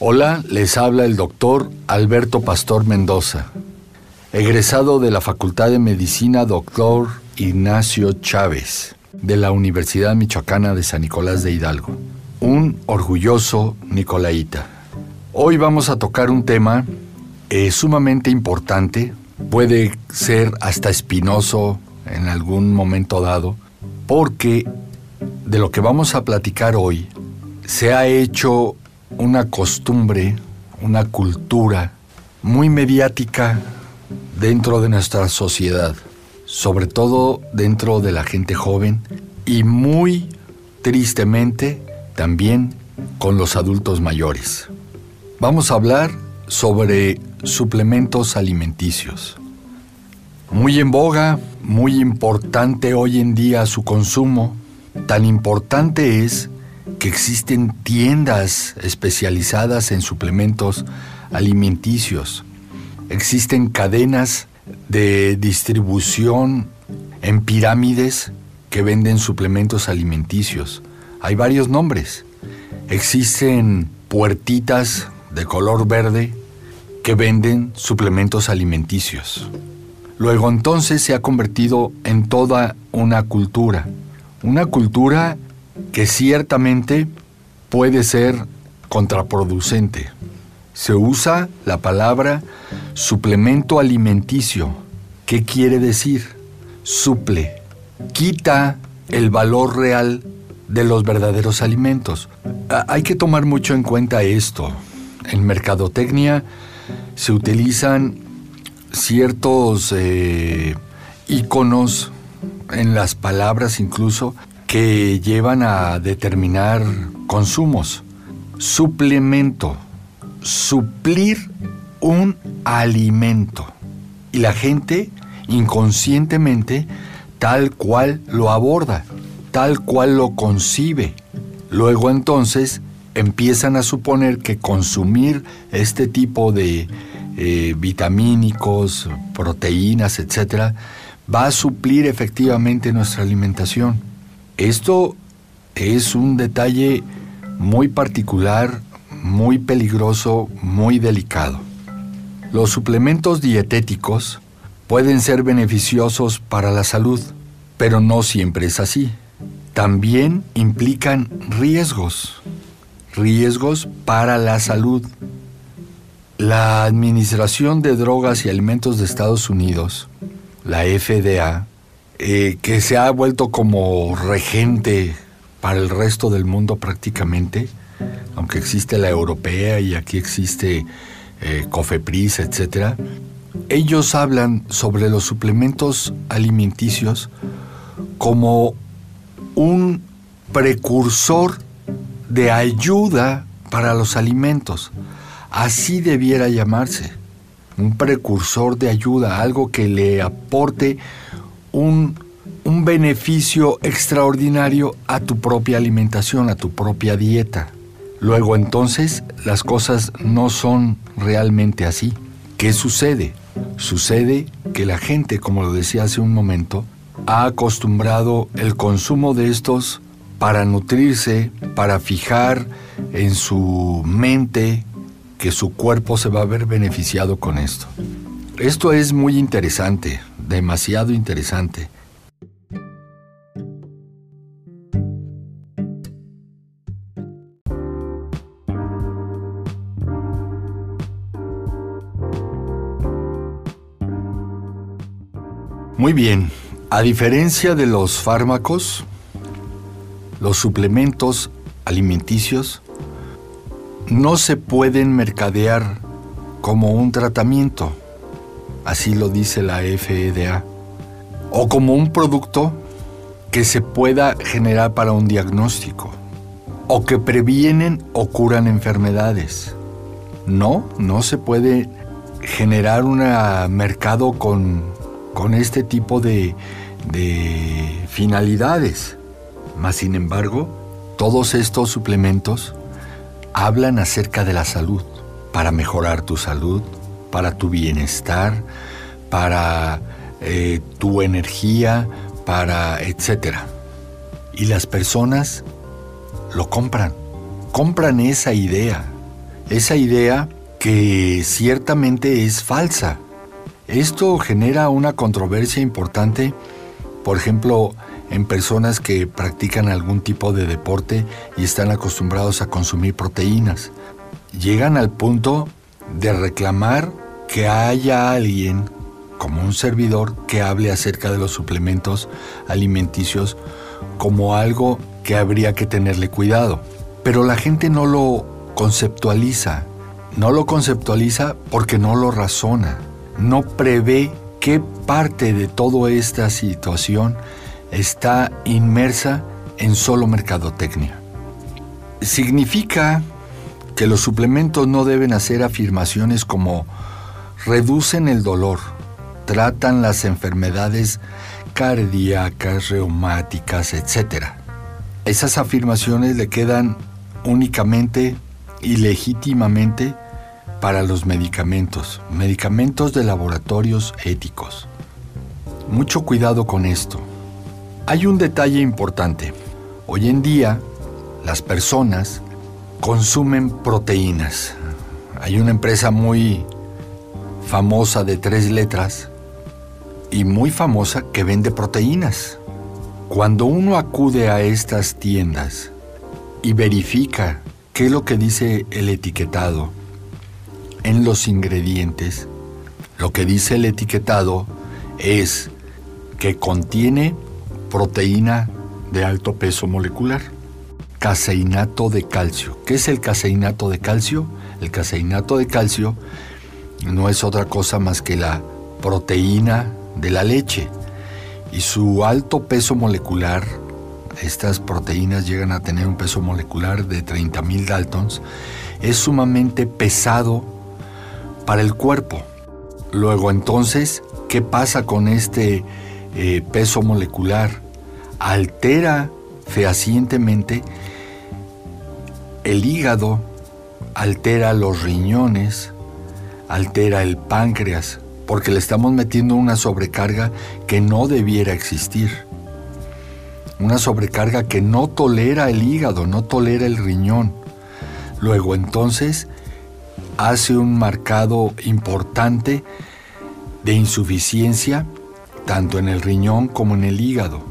Hola, les habla el doctor Alberto Pastor Mendoza, egresado de la Facultad de Medicina Doctor Ignacio Chávez, de la Universidad Michoacana de San Nicolás de Hidalgo, un orgulloso nicolaíta. Hoy vamos a tocar un tema eh, sumamente importante, puede ser hasta espinoso en algún momento dado, porque de lo que vamos a platicar hoy se ha hecho una costumbre, una cultura muy mediática dentro de nuestra sociedad, sobre todo dentro de la gente joven y muy tristemente también con los adultos mayores. Vamos a hablar sobre suplementos alimenticios. Muy en boga, muy importante hoy en día su consumo. Tan importante es que existen tiendas especializadas en suplementos alimenticios. Existen cadenas de distribución en pirámides que venden suplementos alimenticios. Hay varios nombres. Existen puertitas de color verde que venden suplementos alimenticios. Luego entonces se ha convertido en toda una cultura. Una cultura que ciertamente puede ser contraproducente. Se usa la palabra suplemento alimenticio. ¿Qué quiere decir? Suple. Quita el valor real de los verdaderos alimentos. Hay que tomar mucho en cuenta esto. En mercadotecnia se utilizan ciertos eh, iconos en las palabras incluso que llevan a determinar consumos. Suplemento, suplir un alimento. Y la gente inconscientemente tal cual lo aborda, tal cual lo concibe. Luego entonces empiezan a suponer que consumir este tipo de eh, vitamínicos, proteínas, etc., va a suplir efectivamente nuestra alimentación. Esto es un detalle muy particular, muy peligroso, muy delicado. Los suplementos dietéticos pueden ser beneficiosos para la salud, pero no siempre es así. También implican riesgos, riesgos para la salud. La Administración de Drogas y Alimentos de Estados Unidos, la FDA, eh, que se ha vuelto como regente para el resto del mundo prácticamente, aunque existe la europea y aquí existe eh, Cofepris, etc. Ellos hablan sobre los suplementos alimenticios como un precursor de ayuda para los alimentos. Así debiera llamarse. Un precursor de ayuda, algo que le aporte un, beneficio extraordinario a tu propia alimentación, a tu propia dieta. Luego entonces las cosas no son realmente así. ¿Qué sucede? Sucede que la gente, como lo decía hace un momento, ha acostumbrado el consumo de estos para nutrirse, para fijar en su mente que su cuerpo se va a ver beneficiado con esto. Esto es muy interesante, demasiado interesante. Muy bien, a diferencia de los fármacos, los suplementos alimenticios no se pueden mercadear como un tratamiento así lo dice la FDA, o como un producto que se pueda generar para un diagnóstico, o que previenen o curan enfermedades. No, no se puede generar un mercado con, con este tipo de, de finalidades. Mas, sin embargo, todos estos suplementos hablan acerca de la salud, para mejorar tu salud, para tu bienestar, para eh, tu energía, para etcétera. Y las personas lo compran, compran esa idea esa idea que ciertamente es falsa. Esto genera una controversia importante, por ejemplo, en personas que practican algún tipo de deporte y están acostumbrados a consumir proteínas. Llegan al punto de reclamar que haya alguien, como un servidor, que hable acerca de los suplementos alimenticios como algo que habría que tenerle cuidado. Pero la gente no lo conceptualiza. No lo conceptualiza porque no lo razona. No prevé qué parte de toda esta situación está inmersa en solo mercadotecnia. Significa que los suplementos no deben hacer afirmaciones como reducen el dolor, tratan las enfermedades cardíacas, reumáticas, etc. Esas afirmaciones le quedan únicamente y legítimamente para los medicamentos, medicamentos de laboratorios éticos. Mucho cuidado con esto. Hay un detalle importante. Hoy en día las personas consumen proteínas. Hay una empresa muy famosa de tres letras y muy famosa que vende proteínas. Cuando uno acude a estas tiendas y verifica qué es lo que dice el etiquetado en los ingredientes, lo que dice el etiquetado es que contiene proteína de alto peso molecular. Caseinato de calcio. ¿Qué es el caseinato de calcio? El caseinato de calcio no es otra cosa más que la proteína de la leche. Y su alto peso molecular, estas proteínas llegan a tener un peso molecular de 30.000 daltons, es sumamente pesado para el cuerpo. Luego entonces, ¿qué pasa con este eh, peso molecular, altera fehacientemente el hígado, altera los riñones, altera el páncreas, porque le estamos metiendo una sobrecarga que no debiera existir. Una sobrecarga que no tolera el hígado, no tolera el riñón. Luego entonces hace un marcado importante de insuficiencia tanto en el riñón como en el hígado.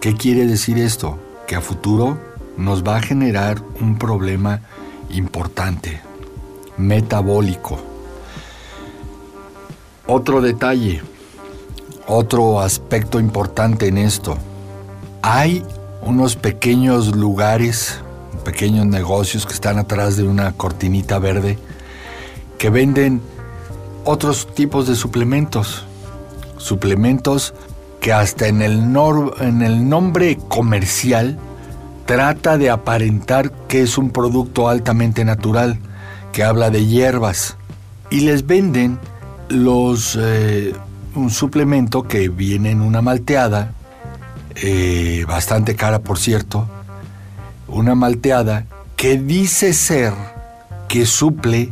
¿Qué quiere decir esto? Que a futuro nos va a generar un problema importante, metabólico. Otro detalle, otro aspecto importante en esto. Hay unos pequeños lugares, pequeños negocios que están atrás de una cortinita verde que venden otros tipos de suplementos suplementos que hasta en el, en el nombre comercial trata de aparentar que es un producto altamente natural, que habla de hierbas, y les venden los, eh, un suplemento que viene en una malteada, eh, bastante cara por cierto, una malteada que dice ser que suple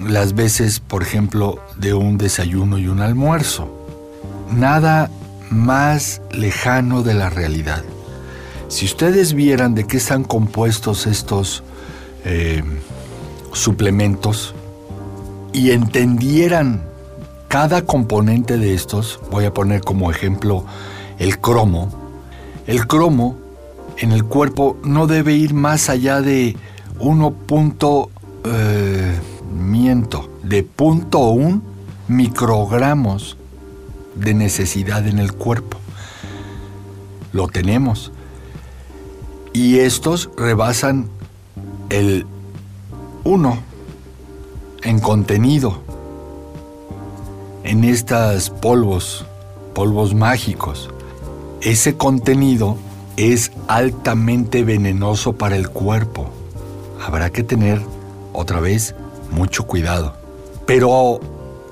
las veces, por ejemplo, de un desayuno y un almuerzo nada más lejano de la realidad. Si ustedes vieran de qué están compuestos estos eh, suplementos y entendieran cada componente de estos, voy a poner como ejemplo el cromo, el cromo en el cuerpo no debe ir más allá de 1. Eh, miento, de punto un microgramos de necesidad en el cuerpo. Lo tenemos. Y estos rebasan el 1 en contenido, en estas polvos, polvos mágicos. Ese contenido es altamente venenoso para el cuerpo. Habrá que tener, otra vez, mucho cuidado. Pero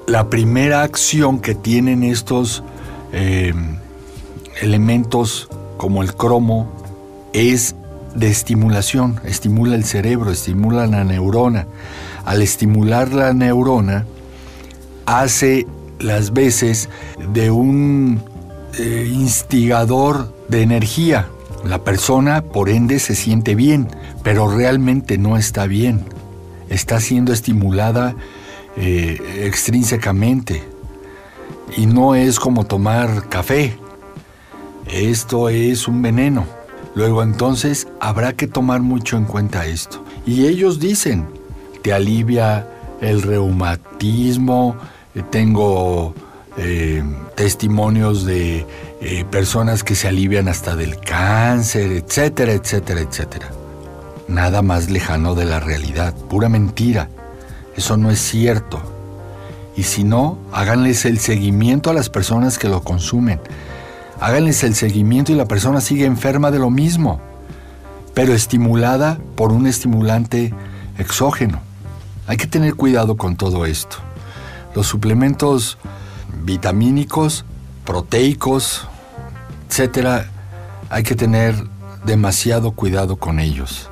la primera acción que tienen estos eh, elementos como el cromo es de estimulación, estimula el cerebro, estimula la neurona. Al estimular la neurona, hace las veces de un eh, instigador de energía. La persona, por ende, se siente bien, pero realmente no está bien. Está siendo estimulada eh, extrínsecamente. Y no es como tomar café. Esto es un veneno. Luego entonces habrá que tomar mucho en cuenta esto. Y ellos dicen, te alivia el reumatismo, eh, tengo eh, testimonios de eh, personas que se alivian hasta del cáncer, etcétera, etcétera, etcétera. Nada más lejano de la realidad, pura mentira. Eso no es cierto. Y si no, háganles el seguimiento a las personas que lo consumen. Háganles el seguimiento y la persona sigue enferma de lo mismo, pero estimulada por un estimulante exógeno. Hay que tener cuidado con todo esto. Los suplementos vitamínicos, proteicos, etcétera, hay que tener demasiado cuidado con ellos.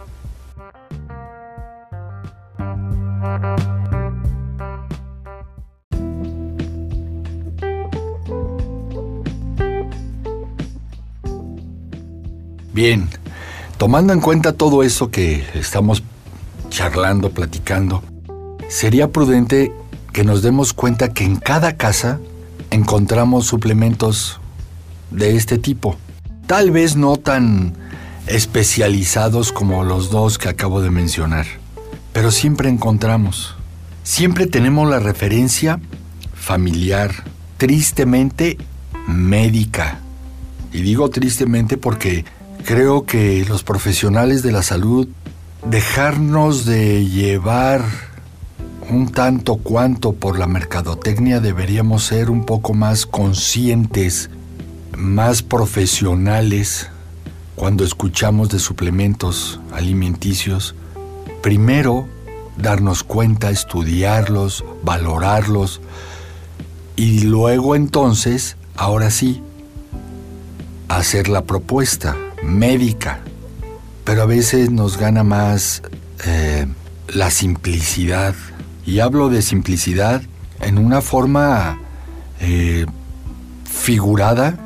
Bien, tomando en cuenta todo eso que estamos charlando, platicando, sería prudente que nos demos cuenta que en cada casa encontramos suplementos de este tipo. Tal vez no tan especializados como los dos que acabo de mencionar, pero siempre encontramos. Siempre tenemos la referencia familiar, tristemente médica. Y digo tristemente porque creo que los profesionales de la salud dejarnos de llevar un tanto cuanto por la mercadotecnia deberíamos ser un poco más conscientes, más profesionales cuando escuchamos de suplementos alimenticios. Primero, darnos cuenta, estudiarlos, valorarlos y luego entonces, ahora sí, hacer la propuesta médica. Pero a veces nos gana más eh, la simplicidad y hablo de simplicidad en una forma eh, figurada,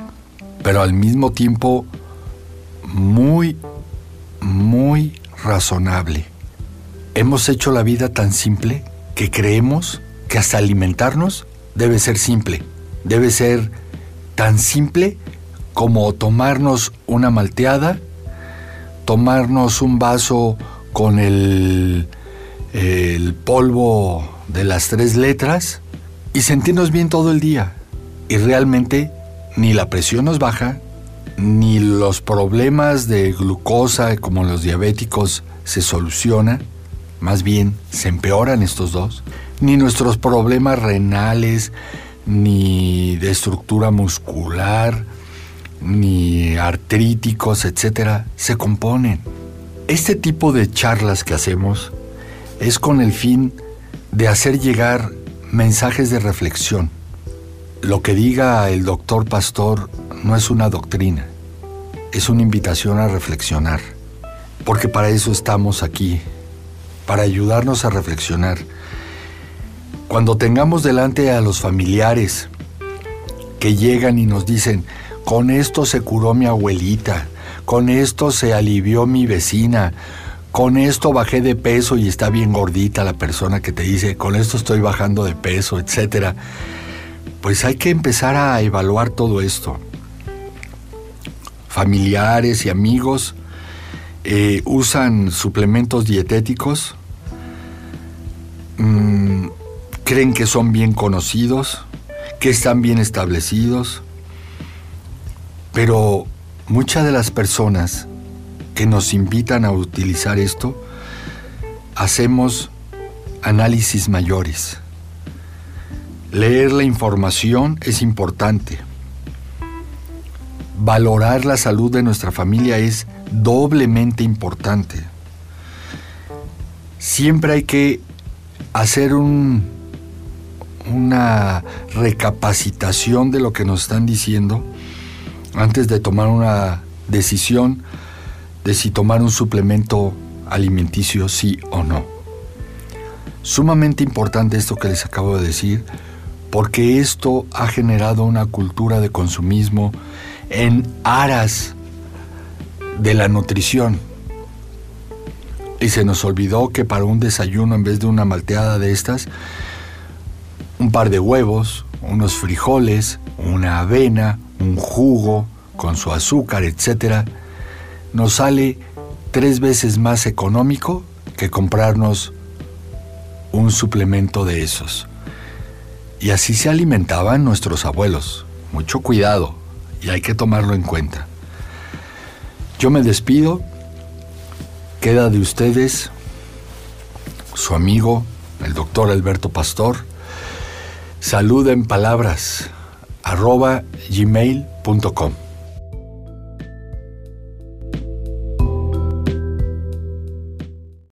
pero al mismo tiempo muy, muy razonable. Hemos hecho la vida tan simple que creemos que hasta alimentarnos debe ser simple. Debe ser tan simple como tomarnos una malteada, tomarnos un vaso con el polvo de las tres letras y sentirnos bien todo el día. Y realmente ni la presión nos baja, ni los problemas de glucosa como los diabéticos se solucionan, más bien se empeoran estos dos, ni nuestros problemas renales, ni de estructura muscular, ni artríticos, etcétera, se componen. Este tipo de charlas que hacemos es con el fin de hacer llegar mensajes de reflexión. Lo que diga el doctor Pastor no es una doctrina, es una invitación a reflexionar, porque para eso estamos aquí, para ayudarnos a reflexionar. Cuando tengamos delante a los familiares que llegan y nos dicen, con esto se curó mi abuelita, con esto se alivió mi vecina, con esto bajé de peso y está bien gordita la persona que te dice, con esto estoy bajando de peso, etc. Pues hay que empezar a evaluar todo esto. Familiares y amigos eh, usan suplementos dietéticos, mm, creen que son bien conocidos, que están bien establecidos, pero muchas de las personas que nos invitan a utilizar esto, hacemos análisis mayores. Leer la información es importante. Valorar la salud de nuestra familia es doblemente importante. Siempre hay que hacer un, una recapacitación de lo que nos están diciendo antes de tomar una decisión de si tomar un suplemento alimenticio sí o no. Sumamente importante esto que les acabo de decir, porque esto ha generado una cultura de consumismo en aras de la nutrición. Y se nos olvidó que para un desayuno, en vez de una malteada de estas, un par de huevos, unos frijoles, una avena, un jugo con su azúcar, etc., nos sale tres veces más económico que comprarnos un suplemento de esos. Y así se alimentaban nuestros abuelos. Mucho cuidado y hay que tomarlo en cuenta. Yo me despido. Queda de ustedes su amigo, el doctor Alberto Pastor. Saluda en palabras arroba gmail.com.